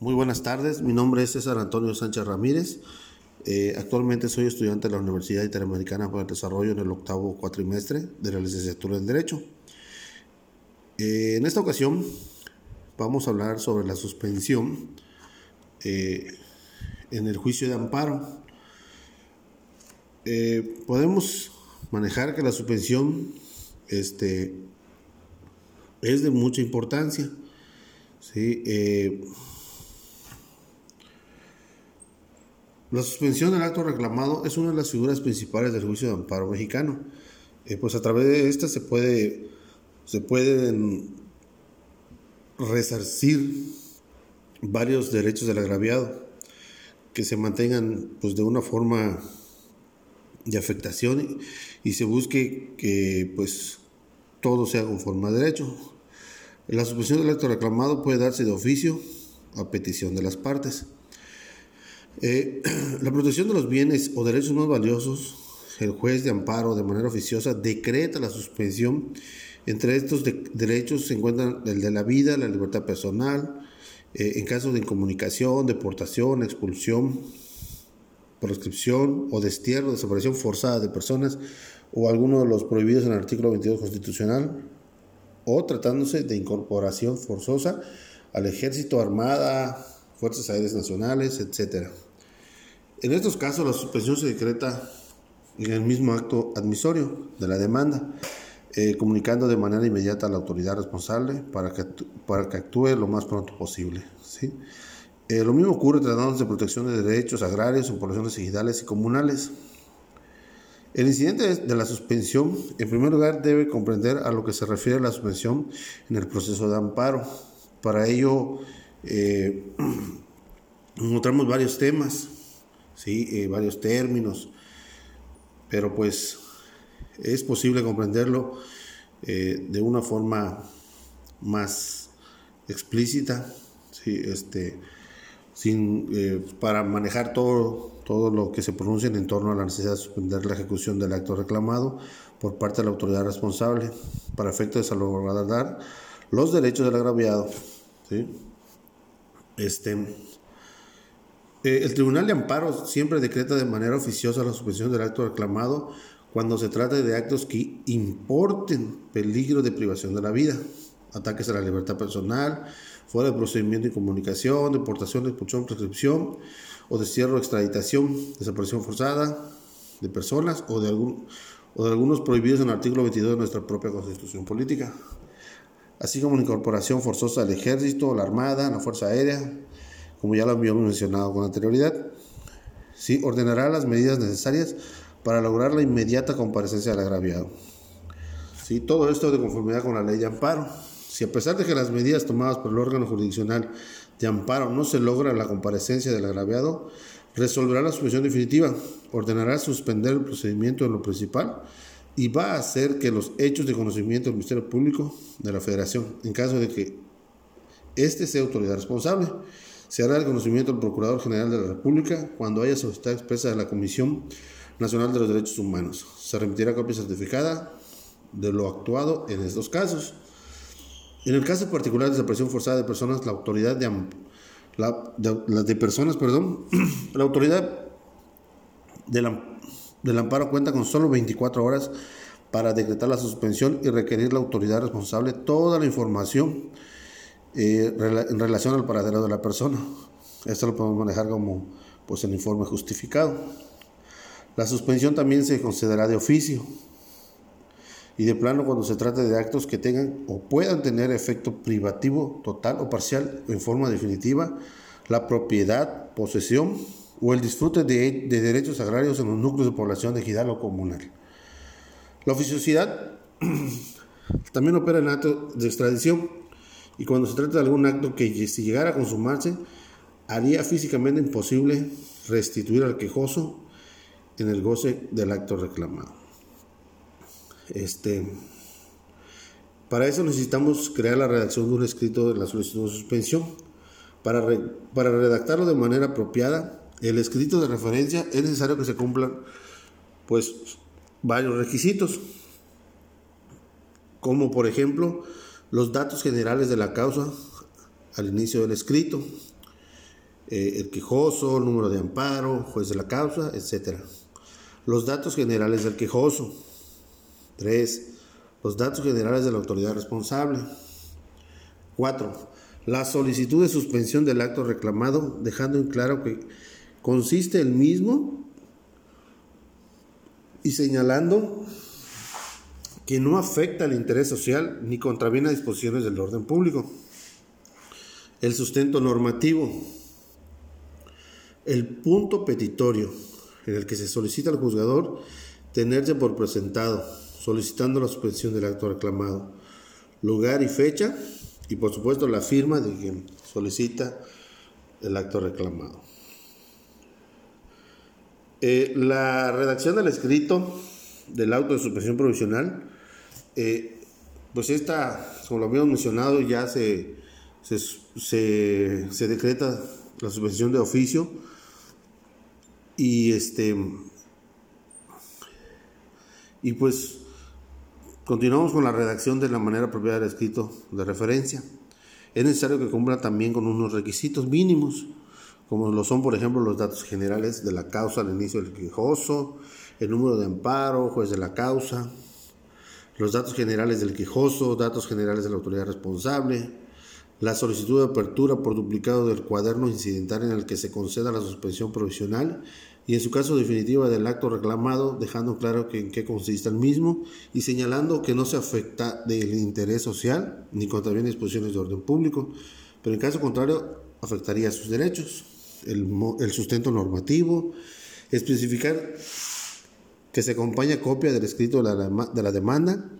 Muy buenas tardes, mi nombre es César Antonio Sánchez Ramírez. Eh, actualmente soy estudiante de la Universidad Interamericana para el Desarrollo en el octavo cuatrimestre de la licenciatura en Derecho. Eh, en esta ocasión vamos a hablar sobre la suspensión eh, en el juicio de amparo. podemos manejar que la suspensión este, es de mucha importancia. ¿sí? La suspensión del acto reclamado es una de las figuras principales del juicio de amparo mexicano. Eh, pues a través de esta se puede se pueden resarcir varios derechos del agraviado que se mantengan pues de una forma de afectación y, se busque que pues todo sea conforme a derecho. La suspensión del acto reclamado puede darse de oficio a petición de las partes. Eh, la protección de los bienes o derechos más valiosos, el juez de amparo de manera oficiosa decreta la suspensión. Entre estos derechos se encuentran el de la vida, la libertad personal, eh, en caso de incomunicación, deportación, expulsión, proscripción o destierro, desaparición forzada de personas o alguno de los prohibidos en el artículo 22 constitucional, o tratándose de incorporación forzosa al ejército, armada, fuerzas aéreas nacionales, etc. En estos casos, la suspensión se decreta en el mismo acto admisorio de la demanda, eh, comunicando de manera inmediata a la autoridad responsable para que, para que actúe lo más pronto posible. Eh, lo mismo ocurre tratándose de protección de derechos agrarios en poblaciones ejidales y comunales. El incidente de la suspensión, en primer lugar, debe comprender a lo que se refiere la suspensión en el proceso de amparo. Para ello, eh, encontramos varios temas. ¿Sí? Eh, varios términos, pero pues es posible comprenderlo eh, de una forma más explícita, ¿sí? este, sin, eh, para manejar todo, todo lo que se pronuncia en torno a la necesidad de suspender la ejecución del acto reclamado por parte de la autoridad responsable para efecto de salvaguardar los derechos del agraviado. ¿sí? Este, eh, el Tribunal de Amparo siempre decreta de manera oficiosa la suspensión del acto reclamado cuando se trata de actos que importen peligro de privación de la vida, ataques a la libertad personal, fuera de procedimiento y comunicación, deportación, expulsión, prescripción o destierro, extraditación, desaparición forzada de personas o de, algún, o de algunos prohibidos en el artículo 22 de nuestra propia Constitución Política, así como la incorporación forzosa al ejército, la armada, la fuerza aérea, como ya lo habíamos mencionado con anterioridad. Sí, ordenará las medidas necesarias para lograr la inmediata comparecencia del agraviado. Sí, todo esto de conformidad con la ley de amparo. Si a pesar de que las medidas tomadas por el órgano jurisdiccional de amparo no se logra la comparecencia del agraviado, resolverá la suspensión definitiva, ordenará suspender el procedimiento en lo principal y va a hacer que los hechos de conocimiento del Ministerio Público de la Federación, en caso de que éste sea autoridad responsable, se hará el conocimiento del Procurador General de la República cuando haya solicitud expresa de la Comisión Nacional de los Derechos Humanos. Se remitirá copia certificada de lo actuado en estos casos. En el caso particular de desaparición forzada de personas, la autoridad de, la, de, personas, perdón, la autoridad del amparo cuenta con solo 24 horas para decretar la suspensión y requerir la autoridad responsable toda la información eh, en relación al paradero de la persona. Esto lo podemos manejar como pues, el informe justificado. La suspensión también se considera de oficio y de plano cuando se trata de actos que tengan o puedan tener efecto privativo total o parcial en forma definitiva, la propiedad, posesión o el disfrute de, de derechos agrarios en los núcleos de población ejidal o comunal. La oficiosidad también opera en actos de extradición y cuando se trata de algún acto que si llegara a consumarse, haría físicamente imposible restituir al quejoso en el goce del acto reclamado. Este, para eso necesitamos crear la redacción de un escrito de la solicitud de suspensión. Para, para redactarlo de manera apropiada, el escrito de referencia es necesario que se cumplan pues varios requisitos, como por ejemplo los datos generales de la causa al inicio del escrito, eh, el quejoso, número de amparo, juez de la causa, etc. Los datos generales del quejoso. 3. Los datos generales de la autoridad responsable. 4. La solicitud de suspensión del acto reclamado, dejando en claro que consiste el mismo y señalando que no afecta al interés social ni contraviene disposiciones del orden público. El sustento normativo. El punto petitorio en el que se solicita al juzgador tenerse por presentado, solicitando la suspensión del acto reclamado, lugar y fecha, y por supuesto la firma de quien solicita el acto reclamado. Eh, la redacción del escrito del auto de suspensión provisional, eh, pues esta, como lo habíamos mencionado, ya se, se, se, decreta la suspensión de oficio y este y pues continuamos con la redacción de la manera apropiada del escrito de referencia. Es necesario que cumpla también con unos requisitos mínimos como lo son, por ejemplo, los datos generales de la causa al inicio del quejoso, el número de amparo, juez de la causa, los datos generales del quejoso, datos generales de la autoridad responsable, la solicitud de apertura por duplicado del cuaderno incidental en el que se conceda la suspensión provisional y en su caso definitiva del acto reclamado, dejando claro en qué consiste el mismo y señalando que no se afecta del interés social ni contraviene disposiciones de orden público, pero en caso contrario afectaría sus derechos el, sustento normativo, especificar que se acompaña copia del escrito de la, de la demanda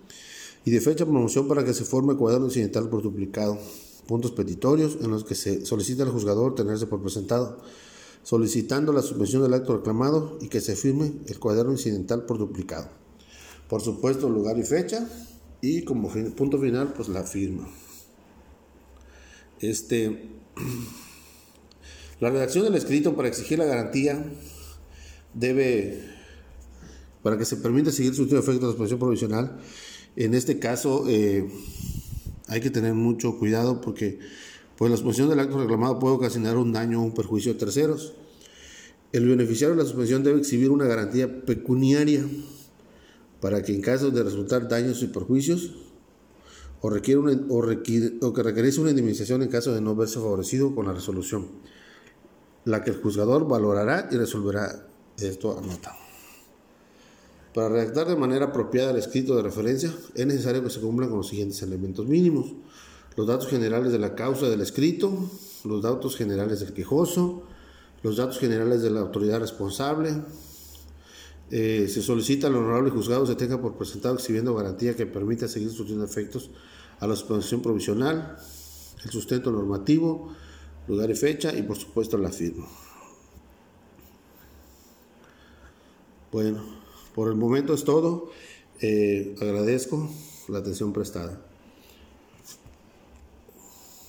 y de fecha promoción para que se forme cuaderno incidental por duplicado. Puntos petitorios en los que se solicita al juzgador tenerse por presentado, solicitando la suspensión del acto reclamado y que se firme el cuaderno incidental por duplicado. Por supuesto, lugar y fecha y como punto final, pues la firma. Este. La redacción del escrito para exigir la garantía debe, para que se permita seguir su efecto de suspensión provisional, en este caso eh, hay que tener mucho cuidado porque pues, la suspensión del acto reclamado puede ocasionar un daño o un perjuicio a terceros. El beneficiario de la suspensión debe exhibir una garantía pecuniaria para que en caso de resultar daños y perjuicios o, requiere o, o que una indemnización en caso de no verse favorecido con la resolución la que el juzgador valorará y resolverá. Esto anota. Para redactar de manera apropiada el escrito de referencia, es necesario que se cumplan con los siguientes elementos mínimos. Los datos generales de la causa del escrito, los datos generales del quejoso, los datos generales de la autoridad responsable. Eh, se solicita al honorable juzgado se tenga por presentado exhibiendo garantía que permita seguir surtiendo efectos a la suspensión provisional, el sustento normativo, lugar y fecha y por supuesto la firma. Bueno, por el momento es todo. Eh, agradezco la atención prestada.